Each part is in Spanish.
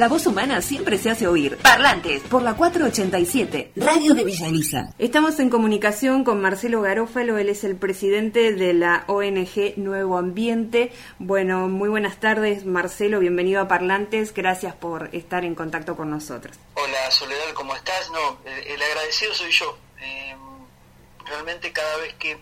La voz humana siempre se hace oír. Parlantes, por la 487, Radio de Villa Elisa. Estamos en comunicación con Marcelo Garófalo, él es el presidente de la ONG Nuevo Ambiente. Bueno, muy buenas tardes, Marcelo, bienvenido a Parlantes, gracias por estar en contacto con nosotros. Hola, Soledad, ¿cómo estás? No, el agradecido soy yo. Eh, realmente cada vez que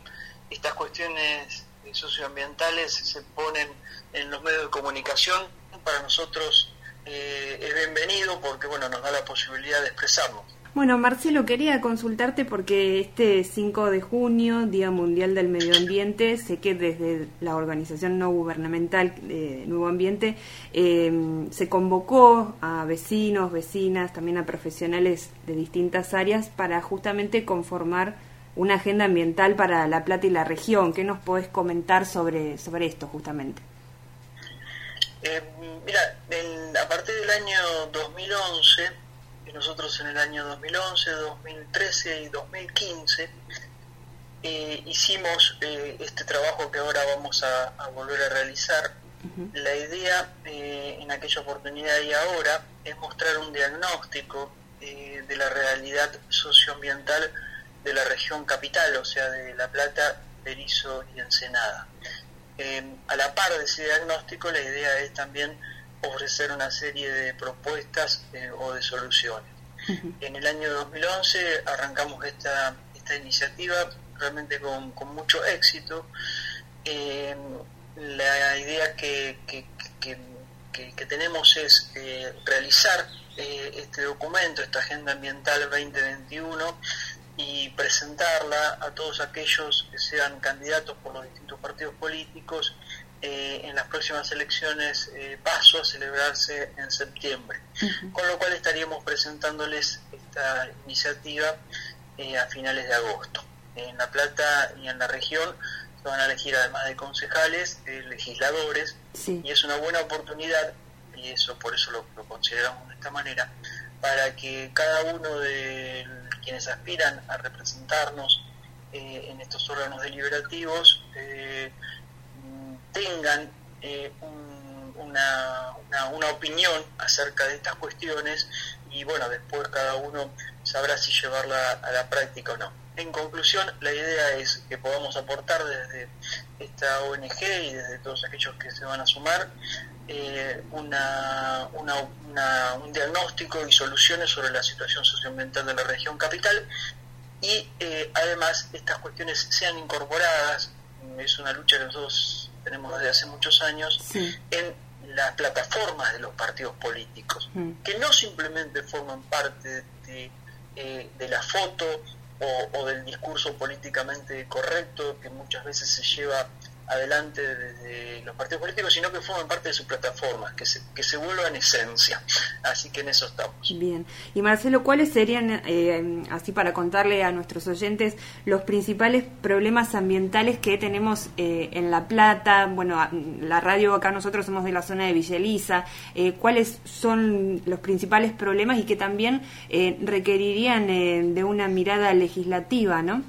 estas cuestiones socioambientales se ponen en los medios de comunicación, para nosotros eh, es bienvenido porque bueno nos da la posibilidad de expresarnos. Bueno, Marcelo, quería consultarte porque este 5 de junio, Día Mundial del Medio Ambiente, sé que desde la organización no gubernamental de Nuevo Ambiente eh, se convocó a vecinos, vecinas, también a profesionales de distintas áreas para justamente conformar una agenda ambiental para La Plata y la región. ¿Qué nos podés comentar sobre, sobre esto justamente? Eh, mira, a partir del año 2011, y nosotros en el año 2011, 2013 y 2015, eh, hicimos eh, este trabajo que ahora vamos a, volver a realizar. La idea en aquella oportunidad y ahora es mostrar un diagnóstico de la realidad socioambiental de la región capital, o sea, de La Plata, Berizo y Ensenada. Eh, a la par de ese diagnóstico, la idea es también ofrecer una serie de propuestas eh, o de soluciones. En el año 2011 arrancamos esta, esta iniciativa realmente con, mucho éxito. Eh, la idea que, que, tenemos es realizar este documento, esta Agenda Ambiental 2021, y presentarla a todos aquellos que sean candidatos por los distintos partidos políticos eh, en las próximas elecciones eh, paso a celebrarse en septiembre. Con lo cual estaríamos presentándoles esta iniciativa eh, a finales de agosto. En La Plata y en la región se van a elegir además de concejales, legisladores, y es una buena oportunidad, y eso por eso lo, lo consideramos de esta manera, para que cada uno de quienes aspiran a representarnos eh, en estos órganos deliberativos eh, tengan eh, una, una, opinión acerca de estas cuestiones y bueno, después cada uno sabrá si llevarla a la práctica o no. En conclusión, la idea es que podamos aportar desde esta ONG y desde todos aquellos que se van a sumar eh, una, un diagnóstico y soluciones sobre la situación socioambiental de la región capital y eh, además estas cuestiones sean incorporadas, es una lucha que nosotros tenemos desde hace muchos años, en las plataformas de los partidos políticos, mm. que no simplemente forman parte de, eh, de la foto o, o, del discurso políticamente correcto que muchas veces se lleva adelante desde los partidos políticos, sino que forman parte de su plataforma, que se, que se vuelvan esencia. Así que en eso estamos. Bien. Y Marcelo, ¿cuáles serían, eh, así para contarle a nuestros oyentes, los principales problemas ambientales que tenemos eh, en La Plata? Bueno, la radio acá nosotros somos de la zona de Villa Elisa. Eh, ¿Cuáles son los principales problemas y que también requerirían de una mirada legislativa, no?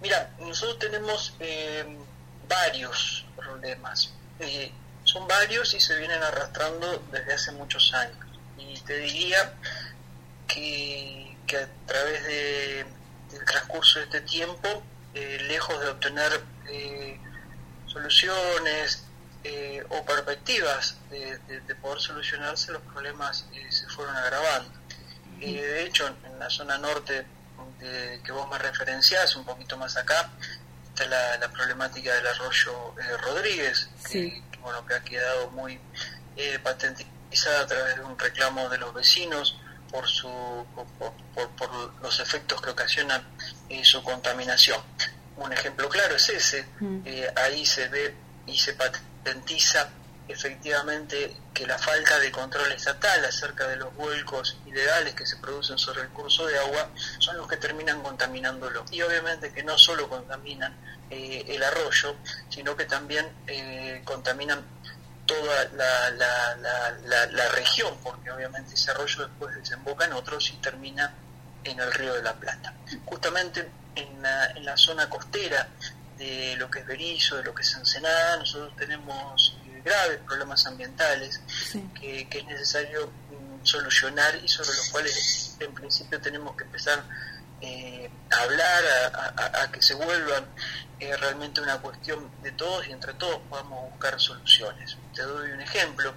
Mira, nosotros tenemos eh, varios problemas. Eh, son varios y se vienen arrastrando desde hace muchos años. Y te diría que, a través de, del transcurso de este tiempo, eh, lejos de obtener soluciones o perspectivas de, de, poder solucionarse, los problemas se fueron agravando. de hecho, en la zona norte que vos me referenciás, un poquito más acá, está la, problemática del arroyo eh, Rodríguez, que, bueno, que ha quedado muy eh, patentizada a través de un reclamo de los vecinos por, su, por, los efectos que ocasiona eh, su contaminación. Un ejemplo claro es ese, mm. ahí se ve y se patentiza efectivamente que la falta de control estatal acerca de los vuelcos ilegales que se producen sobre el curso de agua son los que terminan contaminándolo. Y obviamente que no solo contaminan eh, el arroyo, sino que también eh, contaminan toda la, región, porque obviamente ese arroyo después desemboca en otros y termina en el río de la Plata. Justamente en la, en zona costera de lo que es Berizo, de lo que es Ensenada, nosotros tenemos graves problemas ambientales que, es necesario mm, solucionar y sobre los cuales en principio tenemos que empezar eh, a hablar, a, que se vuelvan eh, realmente una cuestión de todos y entre todos podamos buscar soluciones. Te doy un ejemplo,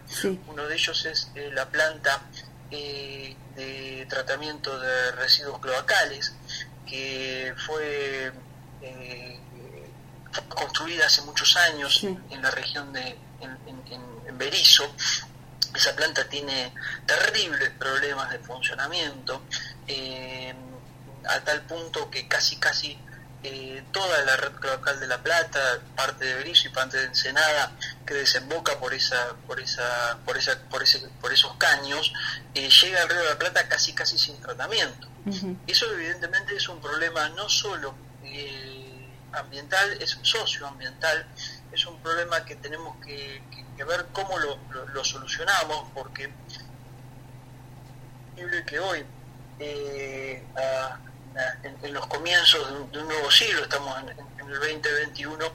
uno de ellos es la planta de tratamiento de residuos cloacales que fue construida hace muchos años en la región de en, Berizo. Esa planta tiene terribles problemas de funcionamiento, eh, a tal punto que casi casi eh, toda la red cloacal de La Plata, parte de Berizo y parte de Ensenada, que desemboca por esa, por esa, por esa, por ese, por esos caños, eh, llega al río de la Plata casi casi sin tratamiento. Eso evidentemente es un problema no solo ambiental, es socioambiental, es un problema que tenemos que, ver cómo lo, solucionamos, porque que hoy, eh, en, los comienzos de un, nuevo siglo, estamos en, el 2021,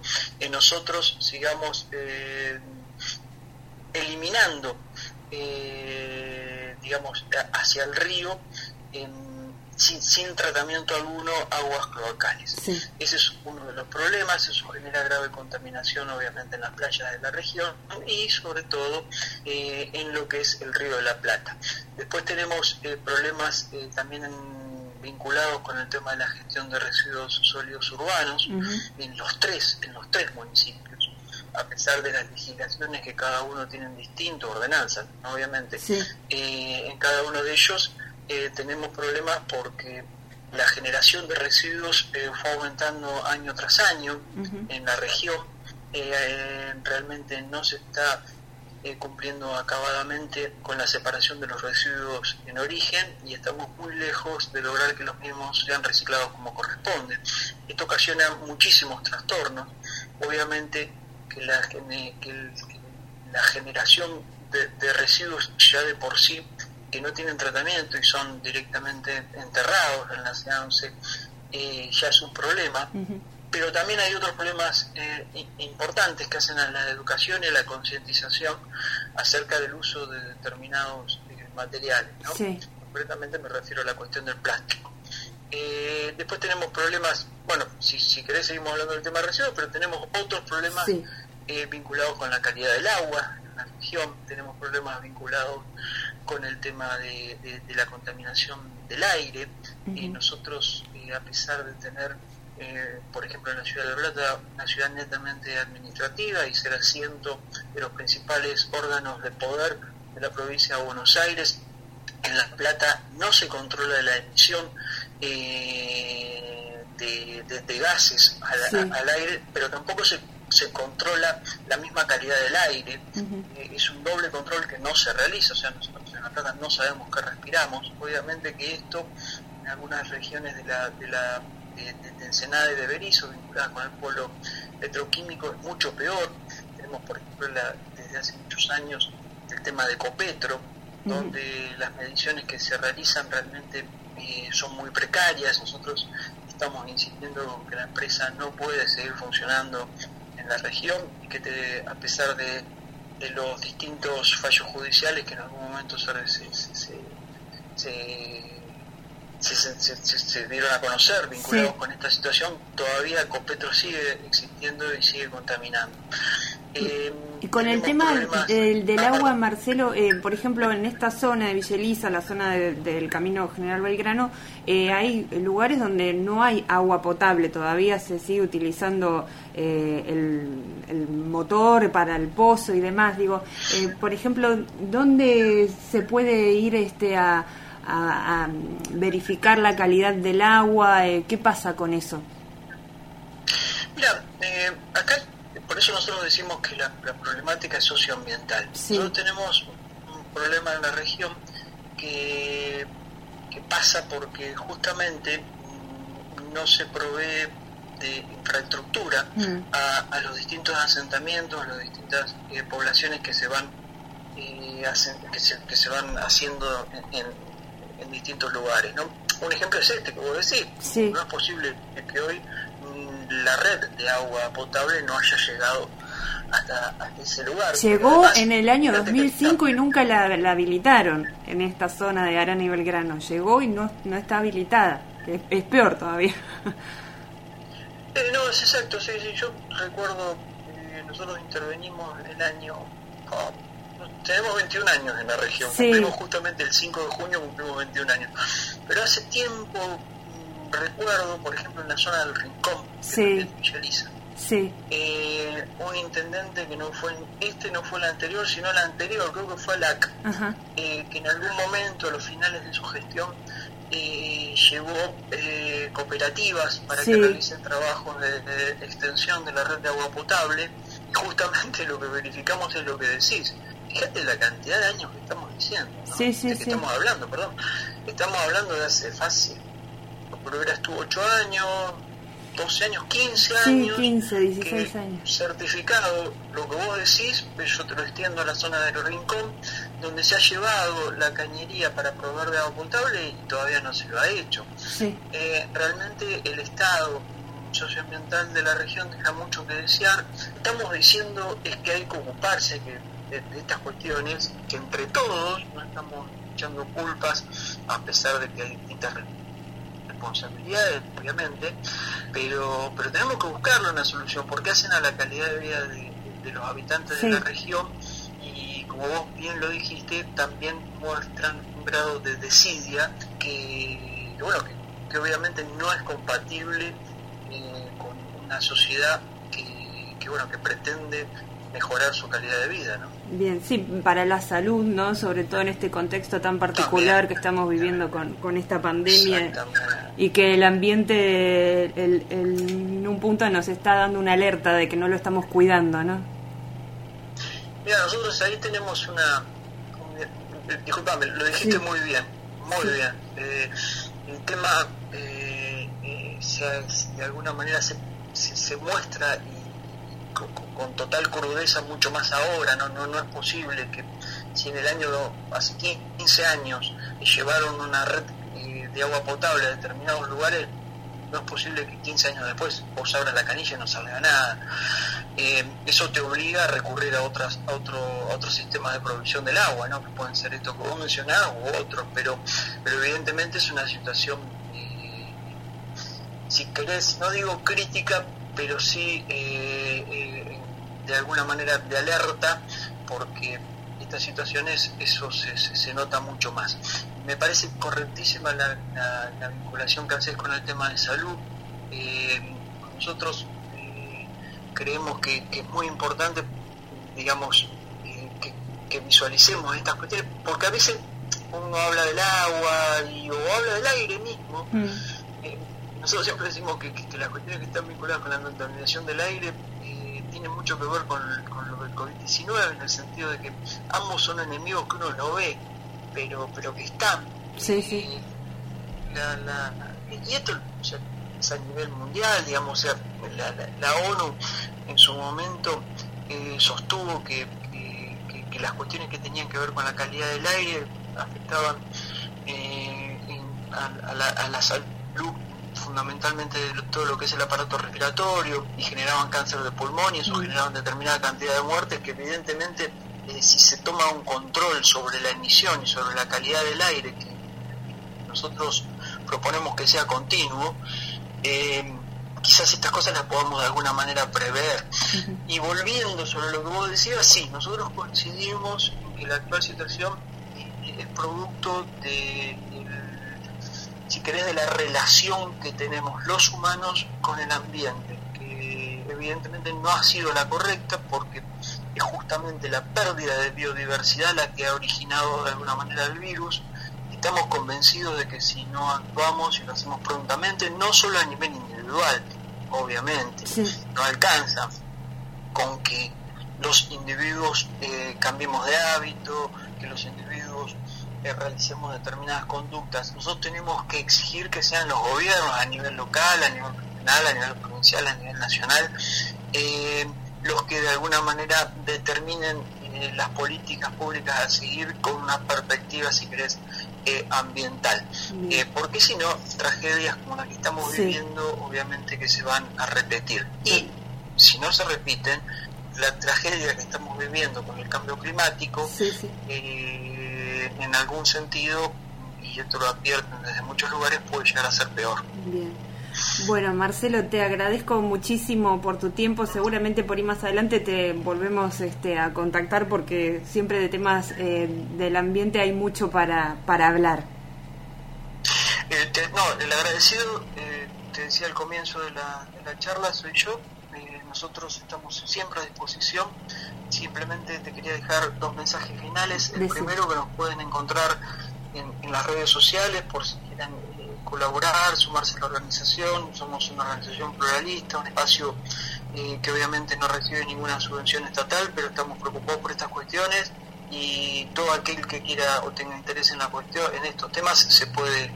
en nosotros sigamos eh, eliminando, eh, digamos, hacia el río, sin, tratamiento alguno aguas cloacales. Ese es uno de los problemas, eso genera grave contaminación obviamente en las playas de la región y sobre todo eh, en lo que es el río de la Plata. Después tenemos eh, problemas eh, también vinculados con el tema de la gestión de residuos sólidos urbanos en los tres, en los tres municipios a pesar de las legislaciones que cada uno tiene distinto, ordenanzas, obviamente, en cada uno de ellos eh, tenemos problemas porque la generación de residuos eh, fue aumentando año tras año en la región. Eh, realmente no se está cumpliendo acabadamente con la separación de los residuos en origen y estamos muy lejos de lograr que los mismos sean reciclados como corresponde. Esto ocasiona muchísimos trastornos. Obviamente que la, la generación de residuos ya de por sí que no tienen tratamiento y son directamente enterrados en la SEANCE, eh, ya es un problema. Pero también hay otros problemas eh, importantes que hacen a la educación y a la concientización acerca del uso de determinados eh, materiales. ¿no? Concretamente me refiero a la cuestión del plástico. Eh, después tenemos problemas, bueno, si, si querés seguimos hablando del tema de residuos, pero tenemos otros problemas vinculados con la calidad del agua en la región, tenemos problemas vinculados con el tema de, la contaminación del aire. y nosotros, eh, a pesar de tener, eh, por ejemplo, en la ciudad de La Plata, una ciudad netamente administrativa y ser asiento de los principales órganos de poder de la provincia de Buenos Aires, en La Plata no se controla la emisión de, gases al aire, pero tampoco se se controla la misma calidad del aire, eh, es un doble control que no se realiza, o sea, nosotros en no sabemos qué respiramos, obviamente que esto en algunas regiones de la, de la de, Ensenada y de Berizo, vinculadas con el polo petroquímico, es mucho peor. Tenemos, por ejemplo, desde hace muchos años el tema de Copetro, donde las mediciones que se realizan realmente eh, son muy precarias. Nosotros estamos insistiendo que la empresa no puede seguir funcionando la región y que te, a pesar de, de, los distintos fallos judiciales que en algún momento se, se, se, dieron a conocer vinculados con esta situación, todavía Copetro sigue existiendo y sigue contaminando. Eh, y con el tema del, ah, agua, Marcelo, eh, por ejemplo, en esta zona de Villeliza, la zona del Camino General Belgrano, eh, hay lugares donde no hay agua potable, todavía se sigue utilizando el, motor para el pozo y demás. Digo, por ejemplo, ¿dónde se puede ir este a, a verificar la calidad del agua? ¿Qué pasa con eso? Mira, acá por eso nosotros decimos que la, problemática es socioambiental. Nosotros tenemos un problema en la región que, pasa porque justamente no se provee de infraestructura mm. a, los distintos asentamientos, a las distintas eh, poblaciones que se van eh, que, se, van haciendo en, distintos lugares. ¿no? Un ejemplo es este que vos decís. No es posible que hoy la red de agua potable no haya llegado hasta, ese lugar. Llegó en el año 2005 y nunca la, habilitaron en esta zona de Arana y Belgrano. Llegó y no, no está habilitada. Es, peor todavía. Eh, no, es exacto, sí, sí. Yo recuerdo, eh, nosotros intervenimos en el año. Oh, tenemos 21 años en la región. Cumplimos justamente el 5 de junio, cumplimos 21 años. Pero hace tiempo, recuerdo, por ejemplo, en la zona del Rincón, sí. Sí. Eh, un intendente que no fue, este no fue el anterior, sino el anterior, creo que fue LAC, eh, que en algún momento, a los finales de su gestión, eh, llevó eh, cooperativas para que realicen trabajos de, extensión de la red de agua potable, y justamente lo que verificamos es lo que decís. Fíjate la cantidad de años que estamos diciendo, sí, sí, de que estamos hablando, perdón. Estamos hablando de hace fácil, por estuvo 8 años, 12 años, 15 años. Sí, 15, 16 años. Certificado, lo que vos decís, yo te lo extiendo a la zona del Rincón, donde se ha llevado la cañería para proveer de agua potable y todavía no se lo ha hecho. Sí. Eh, realmente el estado socioambiental de la región deja mucho que desear. Estamos diciendo es que hay que ocuparse que de, estas cuestiones, que entre todos no estamos echando culpas, a pesar de que hay distintas responsabilidades, obviamente, pero, pero tenemos que buscarle una solución, porque hacen a la calidad de vida de, los habitantes de la región y como vos bien lo dijiste, también muestran un grado de desidia que, bueno, que, obviamente no es compatible eh, con una sociedad que, que, bueno, que pretende mejorar su calidad de vida, ¿no? Bien, sí, para la salud, ¿no? Sobre todo en este contexto tan particular que estamos viviendo con, con esta pandemia y que el ambiente en un punto nos está dando una alerta de que no lo estamos cuidando, ¿no? Mira, nosotros ahí tenemos una... Disculpame, lo dijiste muy bien, muy bien. Eh, el tema eh, eh, de alguna manera se, se muestra y con, total crudeza mucho más ahora, no, no, no es posible que si en el año, hace 15 años, llevaron una red eh, de agua potable a determinados lugares, no es posible que 15 años después vos abras la canilla y no salga nada. Eh, eso te obliga a recurrir a otras a otro, otros sistemas de producción del agua, ¿no? que pueden ser estos que vos mencionás u otros, pero, pero evidentemente es una situación, eh, si querés, no digo crítica, pero sí eh, eh, de alguna manera de alerta, porque estas situaciones eso se, nota mucho más. Me parece correctísima la, la, vinculación que haces con el tema de salud. Eh, nosotros creemos que, es muy importante, digamos, que, visualicemos estas cuestiones, porque a veces uno habla del agua y, o habla del aire mismo. Mm nosotros siempre decimos que, las cuestiones que están vinculadas con la contaminación del aire eh, tienen mucho que ver con, lo del COVID-19, en el sentido de que ambos son enemigos que uno no ve, pero pero que están. Sí, sí. y esto es a nivel mundial, digamos, o sea, la, ONU en su momento eh, sostuvo que, las cuestiones que tenían que ver con la calidad del aire afectaban eh, a, la, a la salud fundamentalmente de todo lo que es el aparato respiratorio y generaban cáncer de pulmón y eso mm. generaba determinada cantidad de muertes que evidentemente eh, si se toma un control sobre la emisión y sobre la calidad del aire que nosotros proponemos que sea continuo, eh, quizás estas cosas las podamos de alguna manera prever. Y volviendo sobre lo que vos decías, sí, nosotros coincidimos en que la actual situación es producto de si querés, de la relación que tenemos los humanos con el ambiente, que evidentemente no ha sido la correcta porque es justamente la pérdida de biodiversidad la que ha originado de alguna manera el virus. Estamos convencidos de que si no actuamos y lo hacemos prontamente, no solo a nivel individual, obviamente, no alcanza con que los individuos eh, cambiemos de hábito, que los individuos realicemos determinadas conductas. Nosotros tenemos que exigir que sean los gobiernos a nivel local, a nivel regional, a nivel provincial, a nivel nacional, eh, los que de alguna manera determinen eh, las políticas públicas a seguir con una perspectiva, si querés, eh, ambiental. porque si no, tragedias como las que estamos viviendo, obviamente que se van a repetir. Y si no se repiten, la tragedia que estamos viviendo con el cambio climático, eh, en algún sentido, y esto lo advierten desde muchos lugares, puede llegar a ser peor. Bien. Bueno, Marcelo, te agradezco muchísimo por tu tiempo. Seguramente por ahí más adelante te volvemos este, a contactar porque siempre de temas eh, del ambiente hay mucho para, para hablar. Eh, no, el agradecido, eh, te decía al comienzo de la, charla, soy yo. nosotros estamos siempre a disposición. Simplemente te quería dejar dos mensajes finales. El primero que nos pueden encontrar en, en las redes sociales por si quieren colaborar, sumarse a la organización. Somos una organización pluralista, un espacio eh, que obviamente no recibe ninguna subvención estatal, pero estamos preocupados por estas cuestiones y todo aquel que quiera o tenga interés en la cuestión, en estos temas, se puede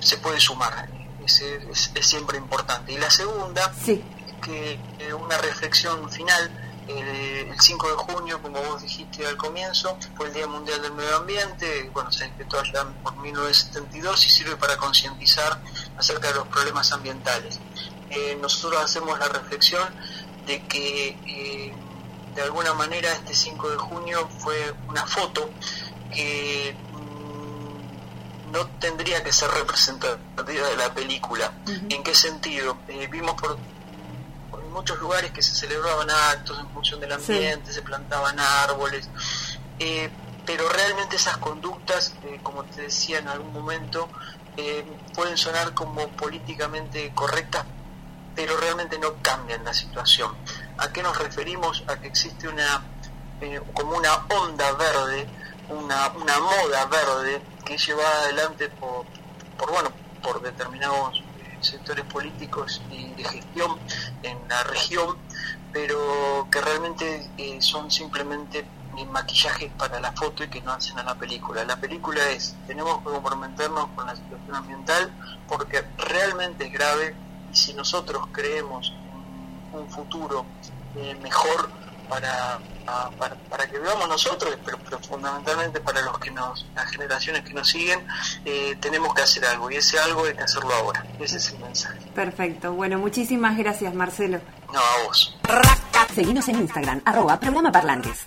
se puede sumar. Es, es, siempre importante. Y la segunda, sí. que eh, una reflexión final el 5 de junio, como vos dijiste al comienzo, fue el Día Mundial del Medio Ambiente, bueno, se decretó allá por 1972 y sirve para concientizar acerca de los problemas ambientales. Eh, nosotros hacemos la reflexión de que eh, de alguna manera este 5 de junio fue una foto que mm, no tendría que ser representativa de la película. ¿En qué sentido? Eh, vimos por muchos lugares que se celebraban actos en función del ambiente, se plantaban árboles, eh, pero realmente esas conductas, eh, como te decía en algún momento, eh, pueden sonar como políticamente correctas, pero realmente no cambian la situación. ¿A qué nos referimos? A que existe una como una onda verde, una, una moda verde que es llevada adelante por, por bueno por determinados sectores políticos y de gestión en la región, pero que realmente eh, son simplemente maquillajes para la foto y que no hacen a la película. La película es, tenemos que comprometernos con la situación ambiental porque realmente es grave y si nosotros creemos un futuro eh, mejor, para, para, que vivamos nosotros, pero, fundamentalmente para los que nos, las generaciones que nos siguen, eh, tenemos que hacer algo y ese algo hay que hacerlo ahora. Ese es el mensaje. Perfecto. Bueno, muchísimas gracias, Marcelo. No, a vos. Seguimos en Instagram, arroba programa parlantes.